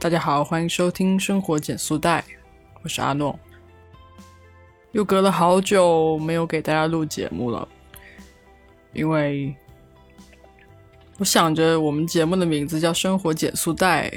大家好，欢迎收听《生活减速带》，我是阿诺。又隔了好久没有给大家录节目了，因为我想着我们节目的名字叫《生活减速带》，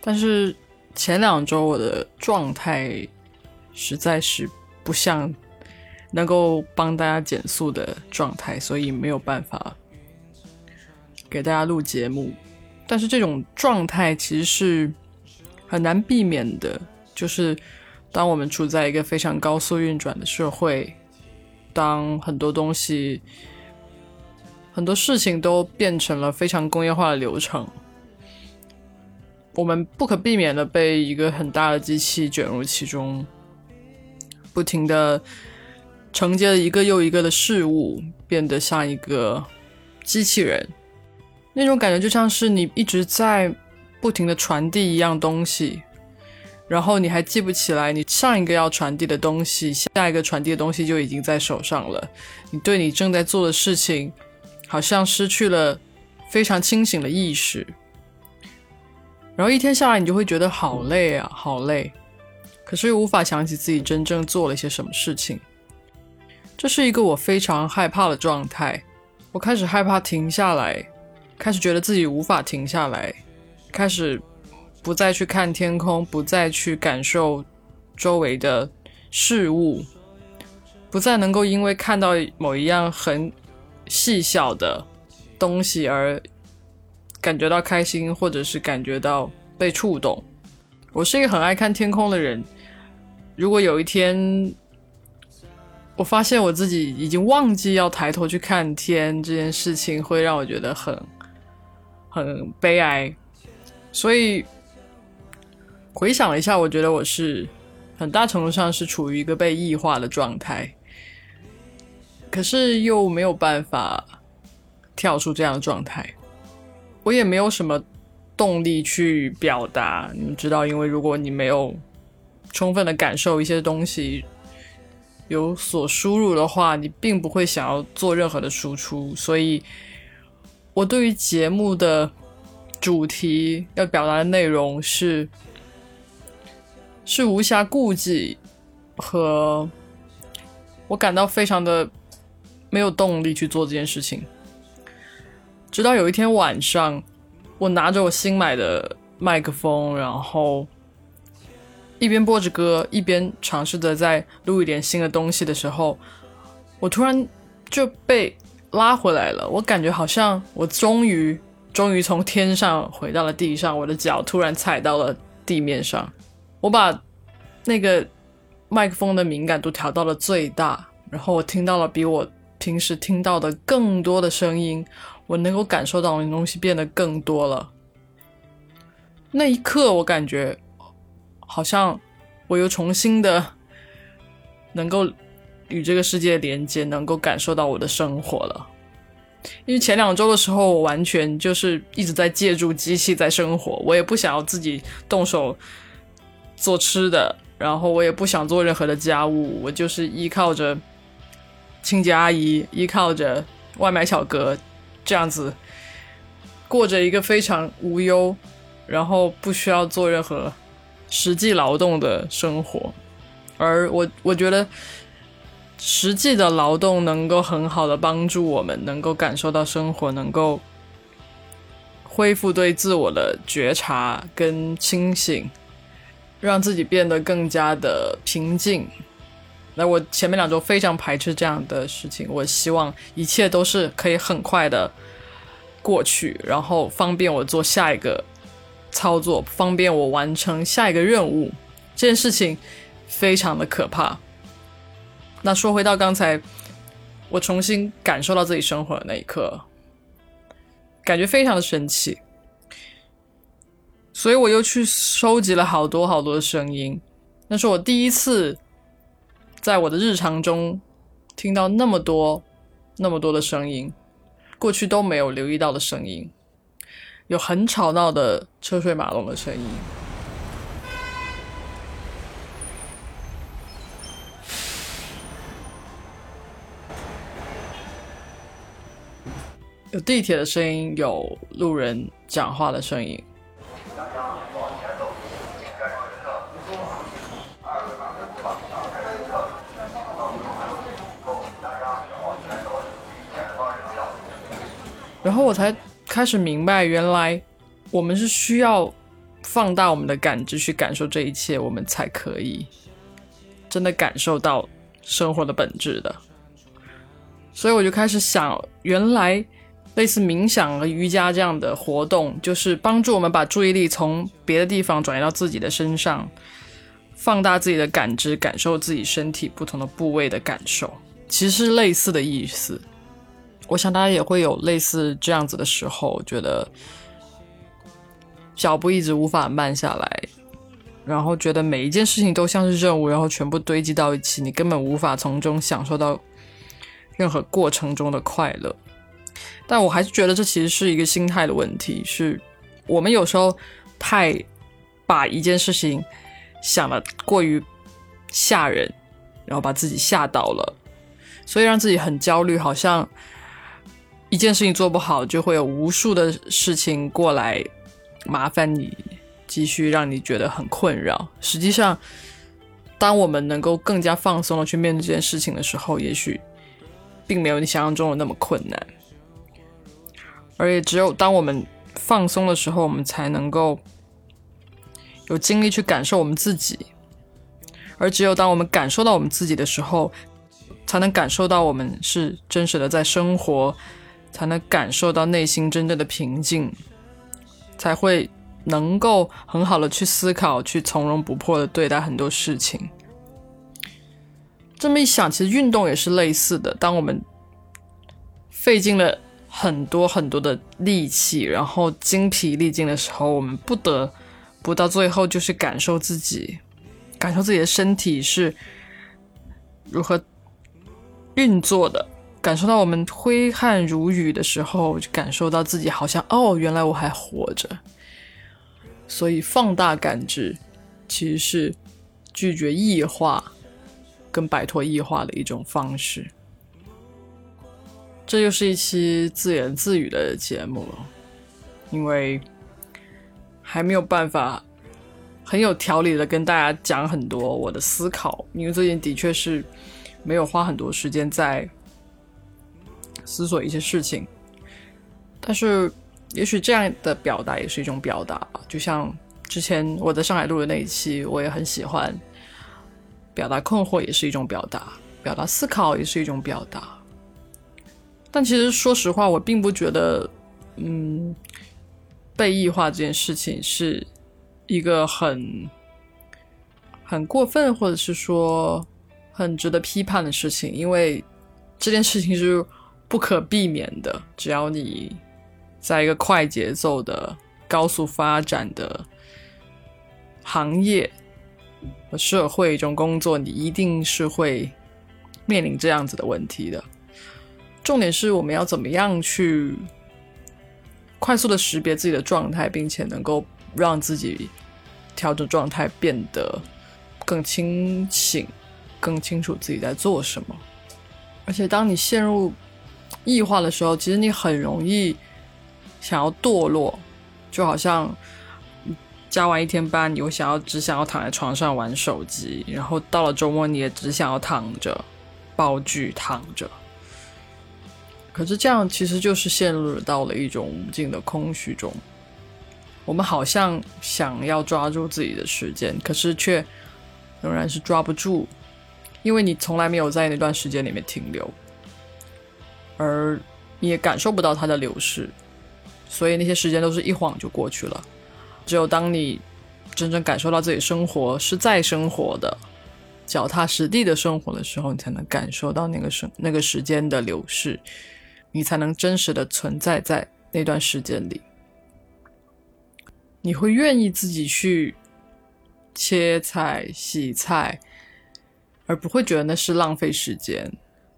但是前两周我的状态实在是不像能够帮大家减速的状态，所以没有办法给大家录节目。但是这种状态其实是很难避免的，就是当我们处在一个非常高速运转的社会，当很多东西、很多事情都变成了非常工业化的流程，我们不可避免的被一个很大的机器卷入其中，不停的承接了一个又一个的事物，变得像一个机器人。那种感觉就像是你一直在不停的传递一样东西，然后你还记不起来你上一个要传递的东西，下一个传递的东西就已经在手上了。你对你正在做的事情，好像失去了非常清醒的意识，然后一天下来，你就会觉得好累啊，好累，可是又无法想起自己真正做了些什么事情。这是一个我非常害怕的状态，我开始害怕停下来。开始觉得自己无法停下来，开始不再去看天空，不再去感受周围的事物，不再能够因为看到某一样很细小的东西而感觉到开心，或者是感觉到被触动。我是一个很爱看天空的人。如果有一天我发现我自己已经忘记要抬头去看天这件事情，会让我觉得很。很悲哀，所以回想了一下，我觉得我是很大程度上是处于一个被异化的状态，可是又没有办法跳出这样的状态，我也没有什么动力去表达。你们知道，因为如果你没有充分的感受一些东西，有所输入的话，你并不会想要做任何的输出，所以。我对于节目的主题要表达的内容是是无暇顾及，和我感到非常的没有动力去做这件事情。直到有一天晚上，我拿着我新买的麦克风，然后一边播着歌，一边尝试着在录一点新的东西的时候，我突然就被。拉回来了，我感觉好像我终于终于从天上回到了地上，我的脚突然踩到了地面上。我把那个麦克风的敏感度调到了最大，然后我听到了比我平时听到的更多的声音，我能够感受到的东西变得更多了。那一刻，我感觉好像我又重新的能够。与这个世界连接，能够感受到我的生活了。因为前两周的时候，我完全就是一直在借助机器在生活，我也不想要自己动手做吃的，然后我也不想做任何的家务，我就是依靠着清洁阿姨，依靠着外卖小哥，这样子过着一个非常无忧，然后不需要做任何实际劳动的生活。而我，我觉得。实际的劳动能够很好的帮助我们，能够感受到生活，能够恢复对自我的觉察跟清醒，让自己变得更加的平静。那我前面两周非常排斥这样的事情，我希望一切都是可以很快的过去，然后方便我做下一个操作，方便我完成下一个任务。这件事情非常的可怕。那说回到刚才，我重新感受到自己生活的那一刻，感觉非常的神奇，所以我又去收集了好多好多的声音。那是我第一次在我的日常中听到那么多、那么多的声音，过去都没有留意到的声音，有很吵闹的车水马龙的声音。有地铁的声音有路人讲话的声音。然后我才开始明白原来我们是需要放大我们的感知去感受这一切我们才可以真的感受到生活的本质的。所以我就开始想原来类似冥想和瑜伽这样的活动，就是帮助我们把注意力从别的地方转移到自己的身上，放大自己的感知，感受自己身体不同的部位的感受。其实是类似的意思，我想大家也会有类似这样子的时候，觉得脚步一直无法慢下来，然后觉得每一件事情都像是任务，然后全部堆积到一起，你根本无法从中享受到任何过程中的快乐。但我还是觉得这其实是一个心态的问题，是我们有时候太把一件事情想的过于吓人，然后把自己吓到了。所以让自己很焦虑，好像一件事情做不好，就会有无数的事情过来麻烦你，继续让你觉得很困扰。实际上，当我们能够更加放松的去面对这件事情的时候，也许并没有你想象中的那么困难。而也只有当我们放松的时候，我们才能够有精力去感受我们自己。而只有当我们感受到我们自己的时候，才能感受到我们是真实的在生活，才能感受到内心真正的平静，才会能够很好的去思考，去从容不迫的对待很多事情。这么一想，其实运动也是类似的。当我们费尽了很多很多的力气，然后精疲力尽的时候，我们不得不到最后就是感受自己，感受自己的身体是如何。运作的，感受到我们挥汗如雨的时候，就感受到自己好像哦，原来我还活着。所以放大感知，其实是拒绝异化跟摆脱异化的一种方式。这又是一期自言自语的节目了，因为还没有办法很有条理的跟大家讲很多我的思考，因为最近的确是。没有花很多时间在思索一些事情，但是也许这样的表达也是一种表达吧。就像之前我在上海录的那一期，我也很喜欢表达困惑，也是一种表达；表达思考也是一种表达。但其实说实话，我并不觉得，嗯，被异化这件事情是一个很很过分，或者是说。很值得批判的事情，因为这件事情是不可避免的。只要你在一个快节奏的、高速发展的行业和社会中工作，你一定是会面临这样子的问题的。重点是我们要怎么样去快速的识别自己的状态，并且能够让自己调整状态，变得更清醒。更清楚自己在做什么，而且当你陷入异化的时候，其实你很容易想要堕落，就好像加完一天班，你会想要只想要躺在床上玩手机，然后到了周末你也只想要躺着煲剧躺着。可是这样其实就是陷入到了一种无尽的空虚中。我们好像想要抓住自己的时间，可是却仍然是抓不住。因为你从来没有在那段时间里面停留，而你也感受不到它的流逝，所以那些时间都是一晃就过去了。只有当你真正感受到自己生活是在生活的、脚踏实地的生活的时候，你才能感受到那个时那个时间的流逝，你才能真实的存在在那段时间里。你会愿意自己去切菜、洗菜。而不会觉得那是浪费时间，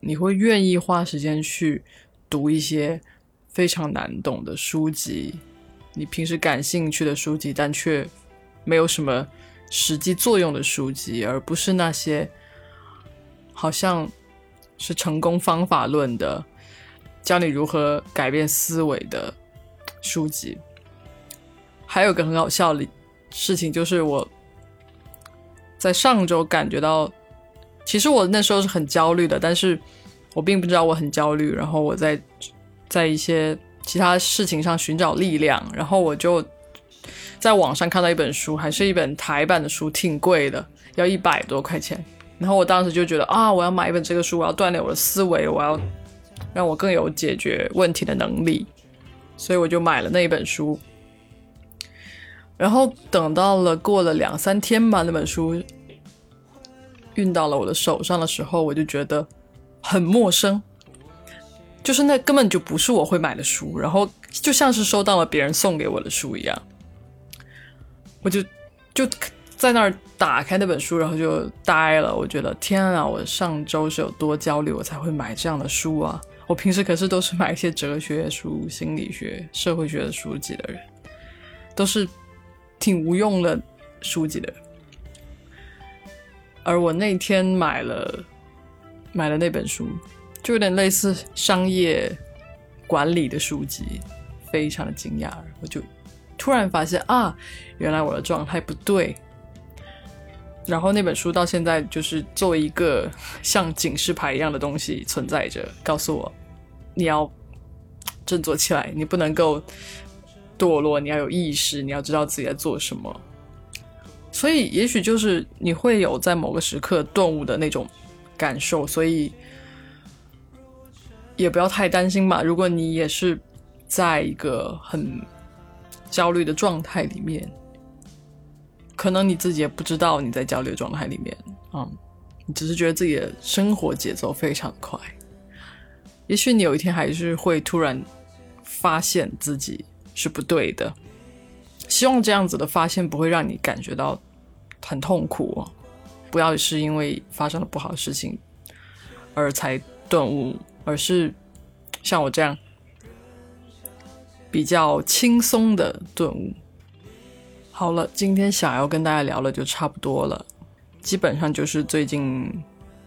你会愿意花时间去读一些非常难懂的书籍，你平时感兴趣的书籍，但却没有什么实际作用的书籍，而不是那些好像是成功方法论的，教你如何改变思维的书籍。还有个很好笑的事情，就是我在上周感觉到。其实我那时候是很焦虑的，但是我并不知道我很焦虑。然后我在在一些其他事情上寻找力量，然后我就在网上看到一本书，还是一本台版的书，挺贵的，要一百多块钱。然后我当时就觉得啊，我要买一本这个书，我要锻炼我的思维，我要让我更有解决问题的能力，所以我就买了那一本书。然后等到了过了两三天吧，那本书运到了我的手上的时候，我就觉得很陌生。就是那根本就不是我会买的书，然后就像是收到了别人送给我的书一样，我就就在那儿打开那本书，然后就呆了。我觉得天啊，我上周是有多焦虑，我才会买这样的书啊！我平时可是都是买一些哲学书、心理学、社会学的书籍的人，都是挺无用的书籍的。而我那天买了买了那本书。就有点类似商业管理的书籍，非常的惊讶。我就突然发现啊，原来我的状态不对。然后那本书到现在就是作为一个 像警示牌一样的东西存在着，告诉我你要振作起来，你不能够堕落，你要有意识，你要知道自己在做什么。所以也许就是你会有在某个时刻顿悟的那种感受，所以。也不要太担心吧。如果你也是在一个很焦虑的状态里面，可能你自己也不知道你在焦虑的状态里面啊，你只是觉得自己的生活节奏非常快。也许你有一天还是会突然发现自己是不对的。希望这样子的发现不会让你感觉到很痛苦哦。不要是因为发生了不好的事情而才顿悟。而是像我这样比较轻松的顿悟。好了，今天想要跟大家聊的就差不多了，基本上就是最近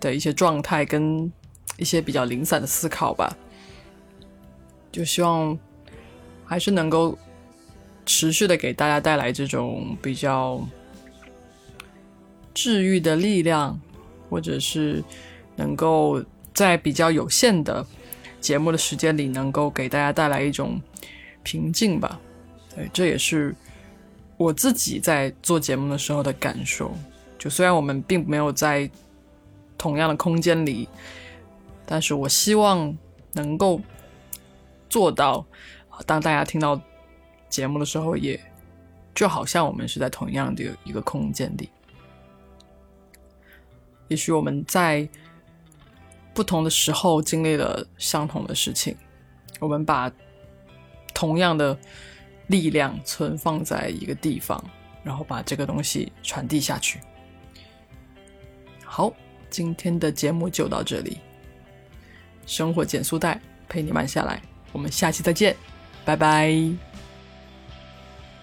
的一些状态跟一些比较零散的思考吧。就希望还是能够持续的给大家带来这种比较治愈的力量，或者是能够。在比较有限的节目的时间里，能够给大家带来一种平静吧。对，这也是我自己在做节目的时候的感受。就虽然我们并没有在同样的空间里，但是我希望能够做到，当大家听到节目的时候，也就好像我们是在同样的一个空间里。也许我们在。不同的时候经历了相同的事情，我们把同样的力量存放在一个地方，然后把这个东西传递下去。好，今天的节目就到这里。生活减速带陪你慢下来，我们下期再见，拜拜。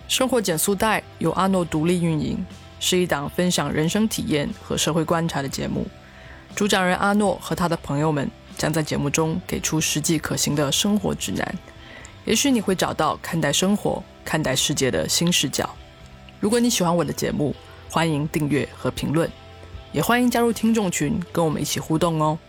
生活减速带由阿诺独立运营，是一档分享人生体验和社会观察的节目。主讲人阿诺和他的朋友们将在节目中给出实际可行的生活指南，也许你会找到看待生活、看待世界的新视角。如果你喜欢我的节目，欢迎订阅和评论，也欢迎加入听众群跟我们一起互动哦。